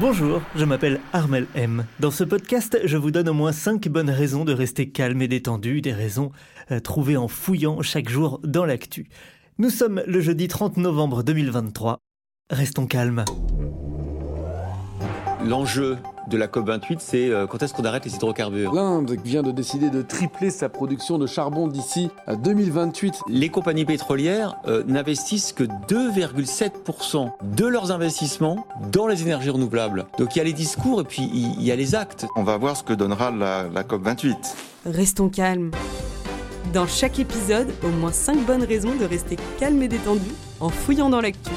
Bonjour, je m'appelle Armel M. Dans ce podcast, je vous donne au moins 5 bonnes raisons de rester calme et détendu, des raisons euh, trouvées en fouillant chaque jour dans l'actu. Nous sommes le jeudi 30 novembre 2023. Restons calmes. L'enjeu de la COP28, c'est euh, quand est-ce qu'on arrête les hydrocarbures? L'Inde vient de décider de tripler sa production de charbon d'ici à 2028. Les compagnies pétrolières euh, n'investissent que 2,7% de leurs investissements dans les énergies renouvelables. Donc il y a les discours et puis il y a les actes. On va voir ce que donnera la, la COP28. Restons calmes. Dans chaque épisode, au moins 5 bonnes raisons de rester calme et détendu en fouillant dans l'actu.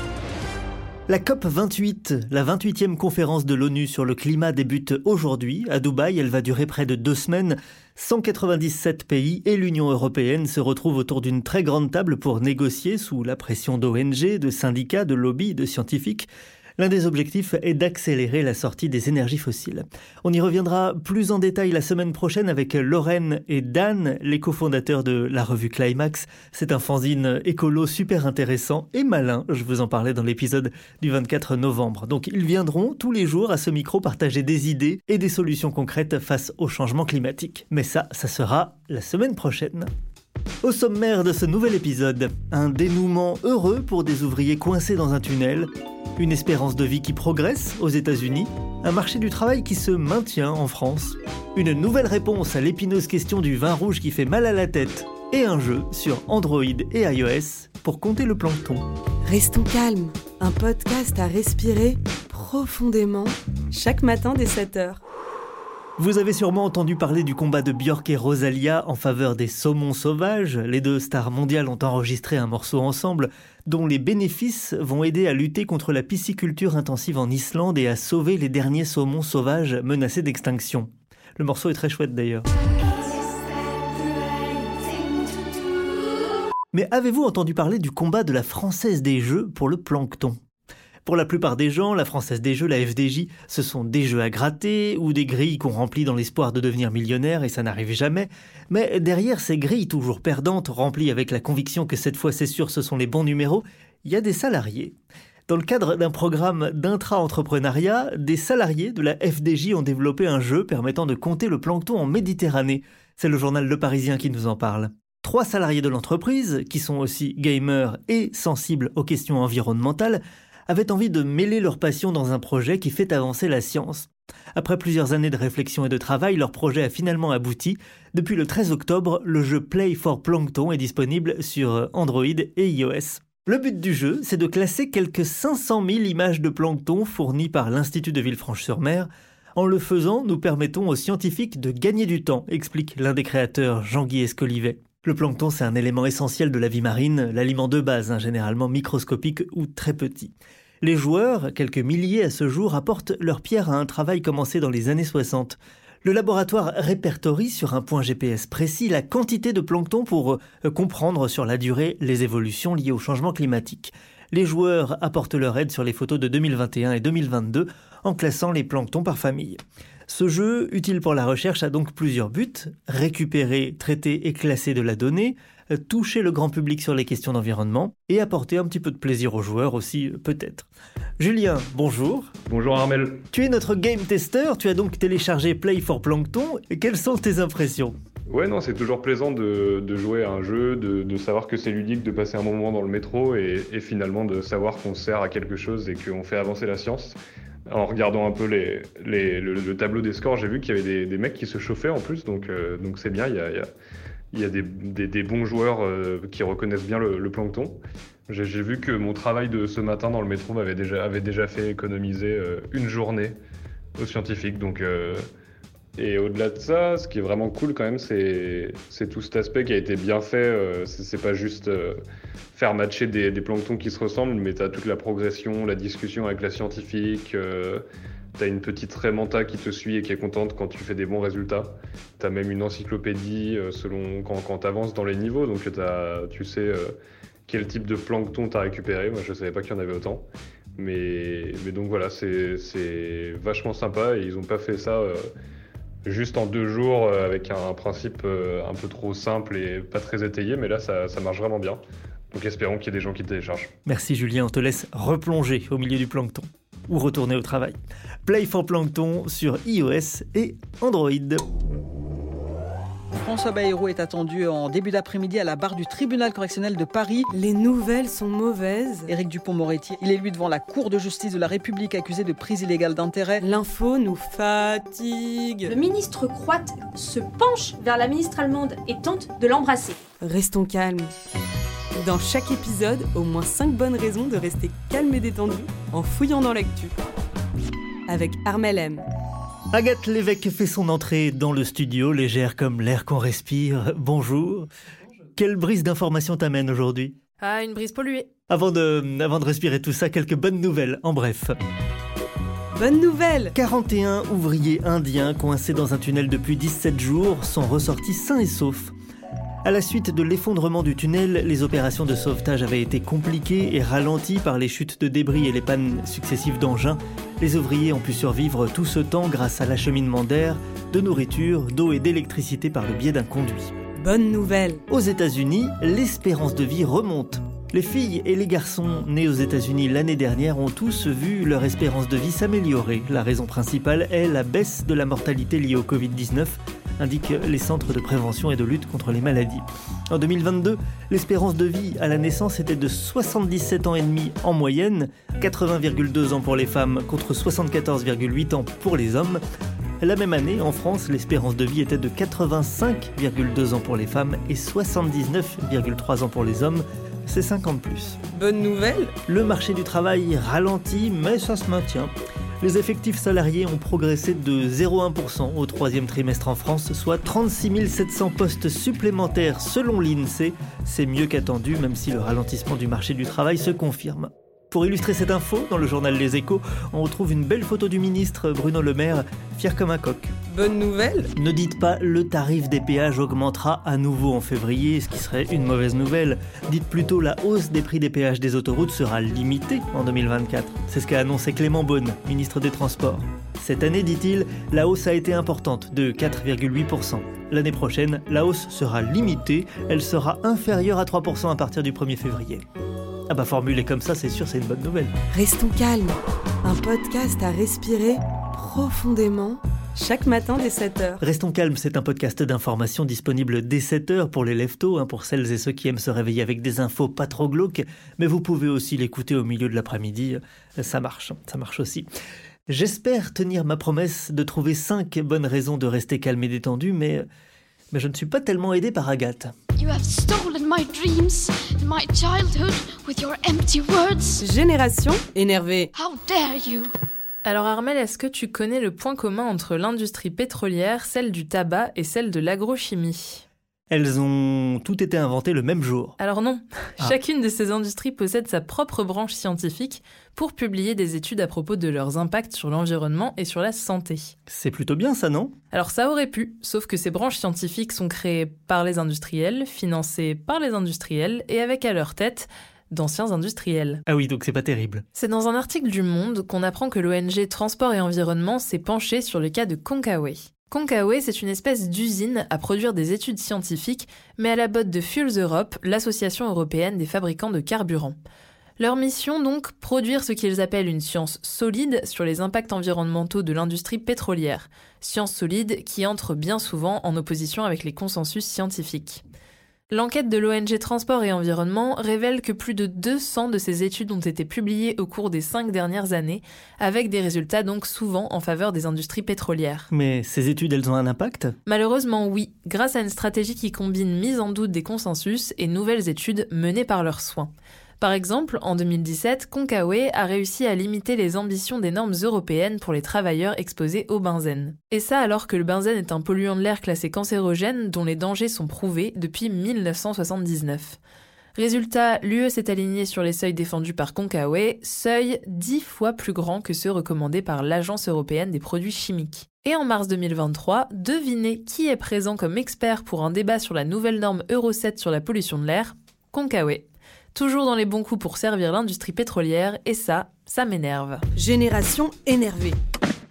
La COP 28, la 28e conférence de l'ONU sur le climat débute aujourd'hui à Dubaï. Elle va durer près de deux semaines. 197 pays et l'Union européenne se retrouvent autour d'une très grande table pour négocier sous la pression d'ONG, de syndicats, de lobbies, de scientifiques. L'un des objectifs est d'accélérer la sortie des énergies fossiles. On y reviendra plus en détail la semaine prochaine avec Lorraine et Dan, les cofondateurs de la revue Climax. C'est un fanzine écolo super intéressant et malin, je vous en parlais dans l'épisode du 24 novembre. Donc ils viendront tous les jours à ce micro partager des idées et des solutions concrètes face au changement climatique. Mais ça, ça sera la semaine prochaine. Au sommaire de ce nouvel épisode, un dénouement heureux pour des ouvriers coincés dans un tunnel, une espérance de vie qui progresse aux États-Unis, un marché du travail qui se maintient en France, une nouvelle réponse à l'épineuse question du vin rouge qui fait mal à la tête, et un jeu sur Android et iOS pour compter le plancton. Restons calmes. Un podcast à respirer profondément chaque matin dès 7h. Vous avez sûrement entendu parler du combat de Björk et Rosalia en faveur des saumons sauvages. Les deux stars mondiales ont enregistré un morceau ensemble dont les bénéfices vont aider à lutter contre la pisciculture intensive en Islande et à sauver les derniers saumons sauvages menacés d'extinction. Le morceau est très chouette d'ailleurs. Mais avez-vous entendu parler du combat de la Française des Jeux pour le plancton? Pour la plupart des gens, la Française des Jeux, la FDJ, ce sont des jeux à gratter ou des grilles qu'on remplit dans l'espoir de devenir millionnaire et ça n'arrive jamais. Mais derrière ces grilles toujours perdantes, remplies avec la conviction que cette fois c'est sûr ce sont les bons numéros, il y a des salariés. Dans le cadre d'un programme d'intra-entrepreneuriat, des salariés de la FDJ ont développé un jeu permettant de compter le plancton en Méditerranée. C'est le journal Le Parisien qui nous en parle. Trois salariés de l'entreprise, qui sont aussi gamers et sensibles aux questions environnementales, avaient envie de mêler leur passion dans un projet qui fait avancer la science. Après plusieurs années de réflexion et de travail, leur projet a finalement abouti. Depuis le 13 octobre, le jeu Play for Plankton est disponible sur Android et iOS. Le but du jeu, c'est de classer quelques 500 000 images de plancton fournies par l'Institut de Villefranche-sur-Mer. En le faisant, nous permettons aux scientifiques de gagner du temps, explique l'un des créateurs, Jean-Guy Escolivet. Le plancton, c'est un élément essentiel de la vie marine, l'aliment de base, hein, généralement microscopique ou très petit. Les joueurs, quelques milliers à ce jour, apportent leur pierre à un travail commencé dans les années 60. Le laboratoire répertorie sur un point GPS précis la quantité de plancton pour euh, comprendre sur la durée les évolutions liées au changement climatique. Les joueurs apportent leur aide sur les photos de 2021 et 2022 en classant les planctons par famille. Ce jeu, utile pour la recherche, a donc plusieurs buts. Récupérer, traiter et classer de la donnée, toucher le grand public sur les questions d'environnement et apporter un petit peu de plaisir aux joueurs aussi, peut-être. Julien, bonjour. Bonjour Armel. Tu es notre game tester, tu as donc téléchargé Play for Plankton. Quelles sont tes impressions? Ouais, non, c'est toujours plaisant de, jouer à un jeu, de, savoir que c'est ludique de passer un moment dans le métro et, finalement de savoir qu'on sert à quelque chose et qu'on fait avancer la science en regardant un peu les, le, tableau des scores, j'ai vu qu'il y avait des, mecs qui se chauffaient en plus, donc euh, donc c'est bien. Il y a, il y a, des, bons joueurs euh, qui reconnaissent bien le, plancton. J'ai vu que mon travail de ce matin dans le métro m'avait déjà, avait déjà fait économiser euh, une journée aux scientifiques, donc Et au-delà de ça, ce qui est vraiment cool quand même, c'est tout cet aspect qui a été bien fait. Euh, c'est pas juste euh, faire matcher des, planctons qui se ressemblent, mais tu as toute la progression, la discussion avec la scientifique. Euh, tu as une petite Raymanta qui te suit et qui est contente quand tu fais des bons résultats. Tu as même une encyclopédie selon quand, quand tu avances dans les niveaux, donc tu sais quel type de plancton tu as récupéré. Moi, je savais pas qu'il y en avait autant. Mais, donc voilà, c'est vachement sympa et ils ont pas fait ça juste en deux jours euh, avec un principe euh, un peu trop simple et pas très étayé, mais là ça, marche vraiment bien. Donc espérons qu'il y ait des gens qui téléchargent. Merci Julien, on te laisse replonger au milieu du plancton ou retourner au travail. Play for Plankton sur iOS et Android. François Bayrou est attendu en début d'après-midi à la barre du tribunal correctionnel de Paris. Les nouvelles sont mauvaises. Éric Dupont-Moretti, il est lui devant la Cour de justice de la République accusé de prise illégale d'intérêt. L'info nous fatigue. Le ministre croate se penche vers la ministre allemande et tente de l'embrasser. Restons calmes. Dans chaque épisode, au moins 5 bonnes raisons de rester calme et détendu en fouillant dans l'actu. Avec Armel M. Agathe Lévesque fait son entrée dans le studio, légère comme l'air qu'on respire. Bonjour. Quelle brise d'informations t'amène aujourd'hui? Ah, une brise polluée. Avant de, avant de respirer tout ça, quelques bonnes nouvelles, en bref. Bonne nouvelle 41 ouvriers indiens coincés dans un tunnel depuis 17 jours sont ressortis sains et saufs. À la suite de l'effondrement du tunnel, les opérations de sauvetage avaient été compliquées et ralenties par les chutes de débris et les pannes successives d'engins. Les ouvriers ont pu survivre tout ce temps grâce à l'acheminement d'air, de nourriture, d'eau et d'électricité par le biais d'un conduit. Bonne nouvelle Aux États-Unis, l'espérance de vie remonte. Les filles et les garçons nés aux États-Unis l'année dernière ont tous vu leur espérance de vie s'améliorer. La raison principale est la baisse de la mortalité liée au Covid-19 indiquent les centres de prévention et de lutte contre les maladies. En 2022, l'espérance de vie à la naissance était de 77 ans et demi en moyenne, 80,2 ans pour les femmes contre 74,8 ans pour les hommes. La même année, en France, l'espérance de vie était de 85,2 ans pour les femmes et 79,3 ans pour les hommes. C'est 50 plus. Bonne nouvelle Le marché du travail ralentit, mais ça se maintient. Les effectifs salariés ont progressé de 0,1% au troisième trimestre en France, soit 36 700 postes supplémentaires selon l'INSEE. C'est mieux qu'attendu, même si le ralentissement du marché du travail se confirme. Pour illustrer cette info, dans le journal Les Échos, on retrouve une belle photo du ministre Bruno Le Maire, fier comme un coq. Bonne nouvelle Ne dites pas le tarif des péages augmentera à nouveau en février, ce qui serait une mauvaise nouvelle. Dites plutôt la hausse des prix des péages des autoroutes sera limitée en 2024. C'est ce qu'a annoncé Clément Beaune, ministre des Transports. Cette année, dit-il, la hausse a été importante, de 4,8%. L'année prochaine, la hausse sera limitée, elle sera inférieure à 3% à partir du 1er février. Ah bah formulé comme ça, c'est sûr, c'est une bonne nouvelle. Restons calmes. Un podcast à respirer profondément chaque matin dès 7h. Restons calmes, c'est un podcast d'information disponible dès 7h pour les leftos, hein, pour celles et ceux qui aiment se réveiller avec des infos pas trop glauques, mais vous pouvez aussi l'écouter au milieu de l'après-midi, ça marche, ça marche aussi. J'espère tenir ma promesse de trouver 5 bonnes raisons de rester calme et détendu, mais, mais je ne suis pas tellement aidé par Agathe. You have stolen my dreams and my childhood with your empty words? Génération énervée. How dare you? Alors Armel, est-ce que tu connais le point commun entre l'industrie pétrolière, celle du tabac et celle de l'agrochimie? Elles ont toutes été inventées le même jour. Alors non, ah. chacune de ces industries possède sa propre branche scientifique pour publier des études à propos de leurs impacts sur l'environnement et sur la santé. C'est plutôt bien ça, non? Alors ça aurait pu, sauf que ces branches scientifiques sont créées par les industriels, financées par les industriels et avec à leur tête d'anciens industriels. Ah oui, donc c'est pas terrible. C'est dans un article du Monde qu'on apprend que l'ONG Transport et Environnement s'est penchée sur le cas de Concawe. Concawe, c'est une espèce d'usine à produire des études scientifiques, mais à la botte de Fuels Europe, l'association européenne des fabricants de carburant. Leur mission donc, produire ce qu'ils appellent une science solide sur les impacts environnementaux de l'industrie pétrolière, science solide qui entre bien souvent en opposition avec les consensus scientifiques. L'enquête de l'ONG Transport et Environnement révèle que plus de 200 de ces études ont été publiées au cours des cinq dernières années, avec des résultats donc souvent en faveur des industries pétrolières. Mais ces études, elles ont un impact? Malheureusement oui, grâce à une stratégie qui combine mise en doute des consensus et nouvelles études menées par leurs soins. Par exemple, en 2017, Concawe a réussi à limiter les ambitions des normes européennes pour les travailleurs exposés au benzène. Et ça alors que le benzène est un polluant de l'air classé cancérogène dont les dangers sont prouvés depuis 1979. Résultat, l'UE s'est alignée sur les seuils défendus par Concawe, seuils dix fois plus grands que ceux recommandés par l'Agence européenne des produits chimiques. Et en mars 2023, devinez qui est présent comme expert pour un débat sur la nouvelle norme Euro 7 sur la pollution de l'air? Concawe. Toujours dans les bons coups pour servir l'industrie pétrolière, et ça, ça m'énerve. Génération énervée.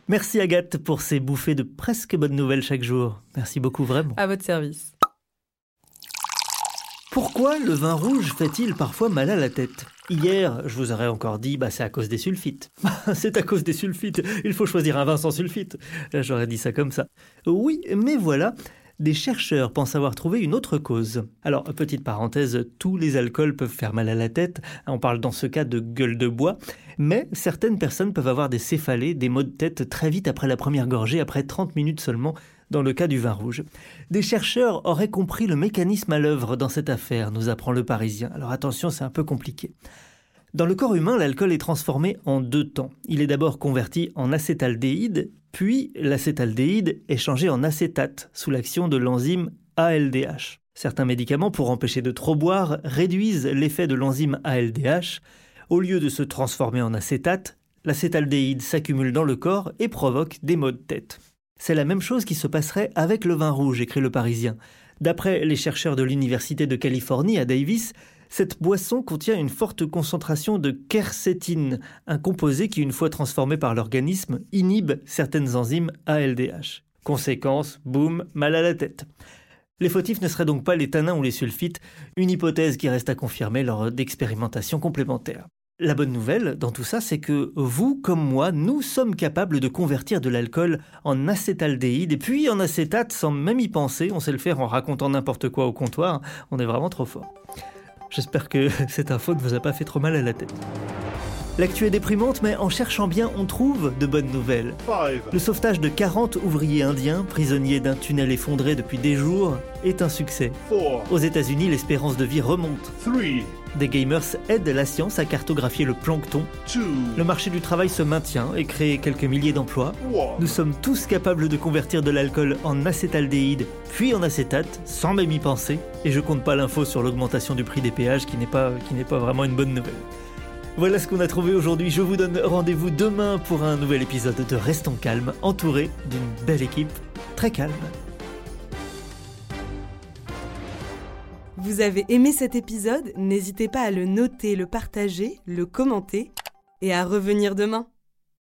Merci Agathe pour ces bouffées de presque bonnes nouvelles chaque jour. Merci beaucoup vraiment. À votre service. Pourquoi le vin rouge fait-il parfois mal à la tête? Hier, je vous aurais encore dit, bah, c'est à cause des sulfites. c'est à cause des sulfites. Il faut choisir un vin sans sulfite. J'aurais dit ça comme ça. Oui, mais voilà. Des chercheurs pensent avoir trouvé une autre cause. Alors, petite parenthèse, tous les alcools peuvent faire mal à la tête. On parle dans ce cas de gueule de bois. Mais certaines personnes peuvent avoir des céphalées, des maux de tête très vite après la première gorgée, après 30 minutes seulement, dans le cas du vin rouge. Des chercheurs auraient compris le mécanisme à l'œuvre dans cette affaire, nous apprend le Parisien. Alors attention, c'est un peu compliqué. Dans le corps humain, l'alcool est transformé en deux temps. Il est d'abord converti en acétaldéhyde, puis l'acétaldéhyde est changé en acétate sous l'action de l'enzyme ALDH. Certains médicaments, pour empêcher de trop boire, réduisent l'effet de l'enzyme ALDH. Au lieu de se transformer en acétate, l'acétaldéhyde s'accumule dans le corps et provoque des maux de tête. C'est la même chose qui se passerait avec le vin rouge, écrit le Parisien. D'après les chercheurs de l'Université de Californie à Davis, cette boisson contient une forte concentration de quercétine, un composé qui, une fois transformé par l'organisme, inhibe certaines enzymes ALDH. Conséquence, boum, mal à la tête. Les fautifs ne seraient donc pas les tanins ou les sulfites, une hypothèse qui reste à confirmer lors d'expérimentations complémentaires. La bonne nouvelle dans tout ça, c'est que vous, comme moi, nous sommes capables de convertir de l'alcool en acétaldéhyde et puis en acétate sans même y penser. On sait le faire en racontant n'importe quoi au comptoir. On est vraiment trop fort. J'espère que cette info ne vous a pas fait trop mal à la tête. L'actu est déprimante, mais en cherchant bien, on trouve de bonnes nouvelles. Le sauvetage de 40 ouvriers indiens, prisonniers d'un tunnel effondré depuis des jours, est un succès. Aux États-Unis, l'espérance de vie remonte. Des gamers aident la science à cartographier le plancton. Le marché du travail se maintient et crée quelques milliers d'emplois. Nous sommes tous capables de convertir de l'alcool en acétaldéhyde, puis en acétate, sans même y penser. Et je compte pas l'info sur l'augmentation du prix des péages qui n'est pas, pas vraiment une bonne nouvelle. Voilà ce qu'on a trouvé aujourd'hui. Je vous donne rendez-vous demain pour un nouvel épisode de Restons calmes, entouré d'une belle équipe très calme. Vous avez aimé cet épisode N'hésitez pas à le noter, le partager, le commenter et à revenir demain.